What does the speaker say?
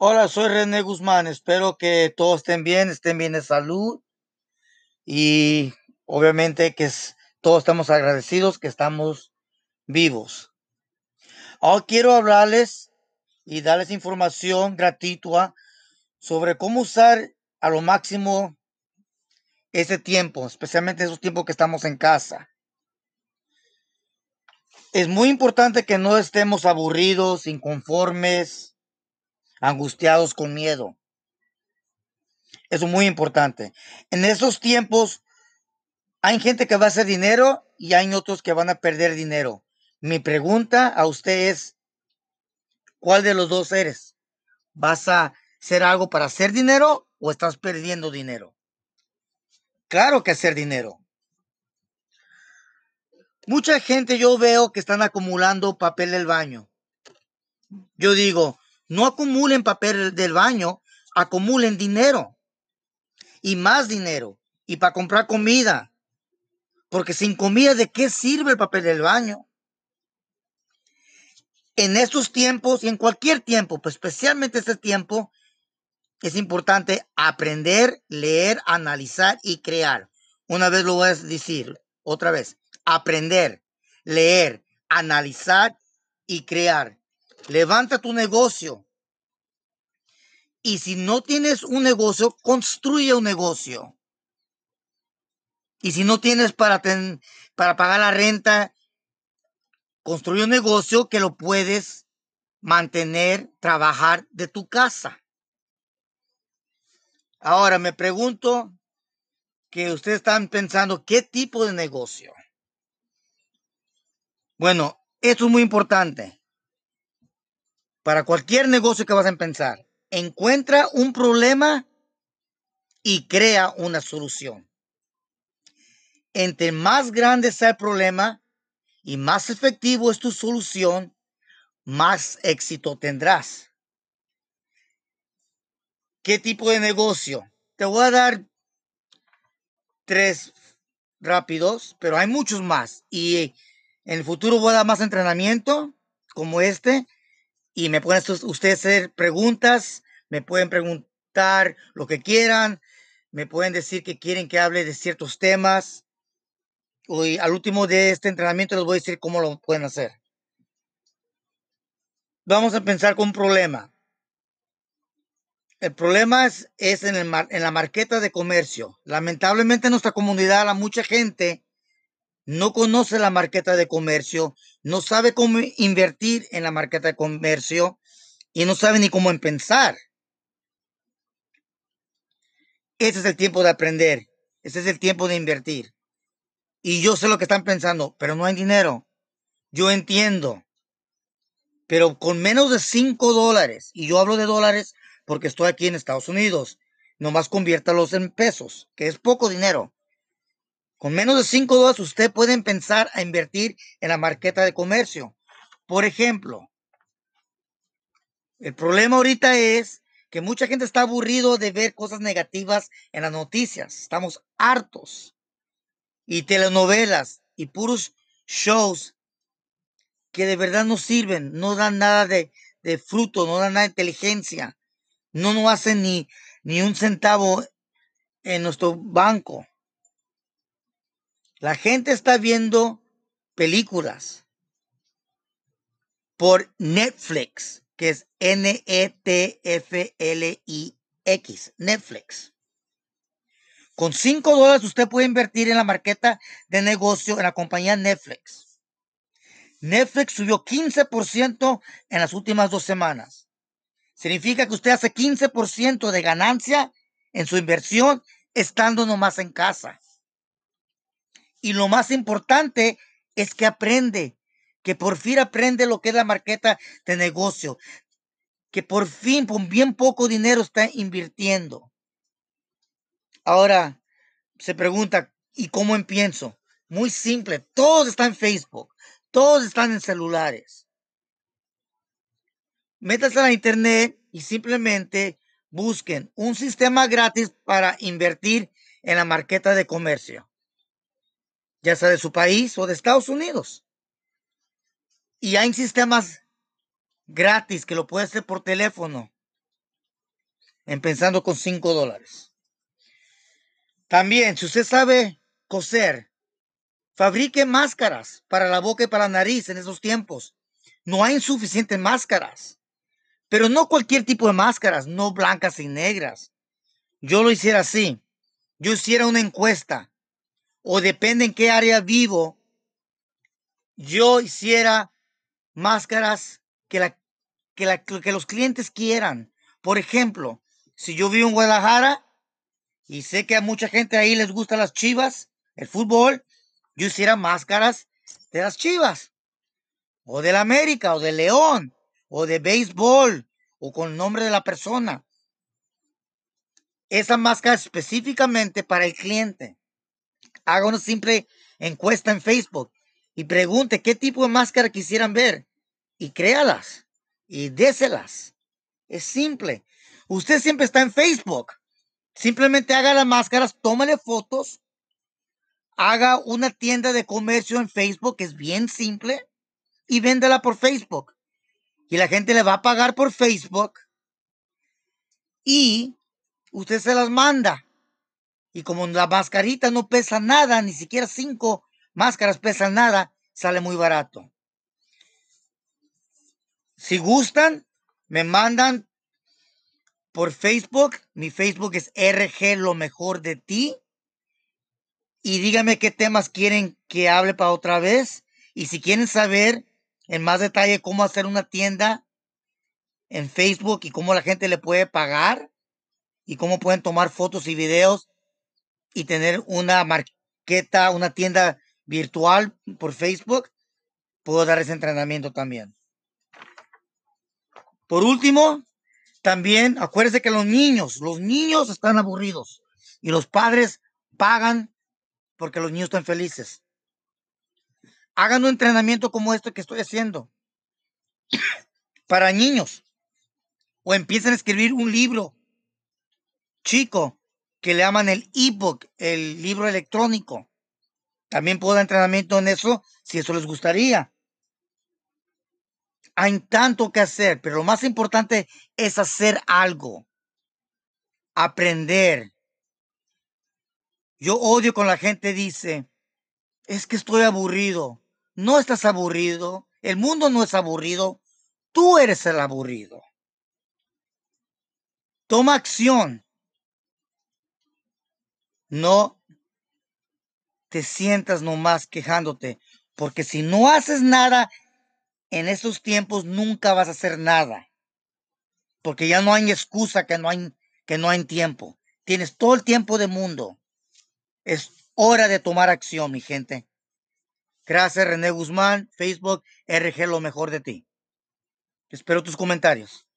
Hola, soy René Guzmán. Espero que todos estén bien, estén bien de salud y obviamente que todos estamos agradecidos que estamos vivos. Hoy quiero hablarles y darles información gratuita sobre cómo usar a lo máximo ese tiempo, especialmente esos tiempos que estamos en casa. Es muy importante que no estemos aburridos, inconformes, angustiados con miedo. Eso es muy importante. En esos tiempos hay gente que va a hacer dinero y hay otros que van a perder dinero. Mi pregunta a usted es, ¿cuál de los dos eres? ¿Vas a hacer algo para hacer dinero o estás perdiendo dinero? Claro que hacer dinero. Mucha gente yo veo que están acumulando papel del baño. Yo digo, no acumulen papel del baño, acumulen dinero y más dinero y para comprar comida. Porque sin comida, ¿de qué sirve el papel del baño? En estos tiempos y en cualquier tiempo, pero especialmente este tiempo, es importante aprender, leer, analizar y crear. Una vez lo voy a decir, otra vez, aprender, leer, analizar y crear. Levanta tu negocio. Y si no tienes un negocio, construye un negocio. Y si no tienes para, para pagar la renta, construye un negocio que lo puedes mantener, trabajar de tu casa. Ahora me pregunto que ustedes están pensando, ¿qué tipo de negocio? Bueno, esto es muy importante para cualquier negocio que vas a empezar. Encuentra un problema y crea una solución. Entre más grande sea el problema y más efectivo es tu solución, más éxito tendrás. ¿Qué tipo de negocio? Te voy a dar tres rápidos, pero hay muchos más. Y en el futuro voy a dar más entrenamiento como este y me pueden ustedes hacer preguntas, me pueden preguntar lo que quieran, me pueden decir que quieren que hable de ciertos temas. Hoy, al último de este entrenamiento les voy a decir cómo lo pueden hacer. Vamos a pensar con un problema. El problema es, es en, el, en la marqueta de comercio. Lamentablemente en nuestra comunidad a mucha gente no conoce la marqueta de comercio, no sabe cómo invertir en la marqueta de comercio y no sabe ni cómo empezar. Ese es el tiempo de aprender, ese es el tiempo de invertir. Y yo sé lo que están pensando, pero no hay dinero. Yo entiendo. Pero con menos de 5 dólares, y yo hablo de dólares porque estoy aquí en Estados Unidos, nomás conviértalos en pesos, que es poco dinero. Con menos de 5 dólares usted puede empezar a invertir en la marqueta de comercio. Por ejemplo, el problema ahorita es que mucha gente está aburrido de ver cosas negativas en las noticias. Estamos hartos. Y telenovelas y puros shows que de verdad no sirven, no dan nada de, fruto, no dan nada de inteligencia, no nos hacen ni, ni un centavo en nuestro banco. La gente está viendo películas por Netflix, que es N-E-T-F-L-I-X, Netflix. Con 5 dólares usted puede invertir en la marqueta de negocio en la compañía Netflix. Netflix subió 15% en las últimas dos semanas. Significa que usted hace 15% de ganancia en su inversión estando nomás en casa. Y lo más importante es que aprende, que por fin aprende lo que es la marqueta de negocio, que por fin con bien poco dinero está invirtiendo. Ahora se pregunta, ¿y cómo empiezo? Muy simple, todos están en Facebook, todos están en celulares. Métanse a la internet y simplemente busquen un sistema gratis para invertir en la marqueta de comercio ya sea de su país o de Estados Unidos. Y hay sistemas gratis que lo puede hacer por teléfono. empezando con 5 dólares. También, si usted sabe coser, fabrique máscaras para la boca y para la nariz en esos tiempos. No hay suficientes máscaras, pero no cualquier tipo de máscaras, no blancas y negras. Yo lo hiciera así. Yo hiciera una encuesta, o depende en qué área vivo, yo hiciera máscaras que, la, que, la, que los clientes quieran. Por ejemplo, si yo vivo en Guadalajara y sé que a mucha gente ahí les gustan las chivas, el fútbol, yo hiciera máscaras de las chivas, o del América, o de León, o de béisbol, o con el nombre de la persona. Esa máscara específicamente para el cliente. Haga una simple encuesta en Facebook y pregunte qué tipo de máscara quisieran ver y créalas y déselas. Es simple. Usted siempre está en Facebook. Simplemente haga las máscaras, tómale fotos, haga una tienda de comercio en Facebook, que es bien simple, y véndela por Facebook. Y la gente le va a pagar por Facebook y usted se las manda. Y como la mascarita no pesa nada, ni siquiera cinco máscaras pesan nada, sale muy barato. Si gustan, me mandan por Facebook. Mi Facebook es RG Lo Mejor de Ti. Y díganme qué temas quieren que hable para otra vez. Y si quieren saber en más detalle cómo hacer una tienda en Facebook y cómo la gente le puede pagar y cómo pueden tomar fotos y videos y tener una marqueta, una tienda virtual por Facebook, puedo dar ese entrenamiento también. Por último, también acuérdense que los niños, los niños están aburridos y los padres pagan porque los niños están felices. Hagan un entrenamiento como este que estoy haciendo para niños o empiecen a escribir un libro chico que le llaman el ebook, el libro electrónico. También puedo dar entrenamiento en eso si eso les gustaría. Hay tanto que hacer, pero lo más importante es hacer algo. Aprender. Yo odio cuando la gente dice, es que estoy aburrido. No estás aburrido. El mundo no es aburrido. Tú eres el aburrido. Toma acción. No te sientas nomás quejándote, porque si no haces nada, en estos tiempos nunca vas a hacer nada. Porque ya no hay excusa que no hay, que no hay tiempo. Tienes todo el tiempo del mundo. Es hora de tomar acción, mi gente. Gracias, René Guzmán, Facebook, RG, lo mejor de ti. Espero tus comentarios.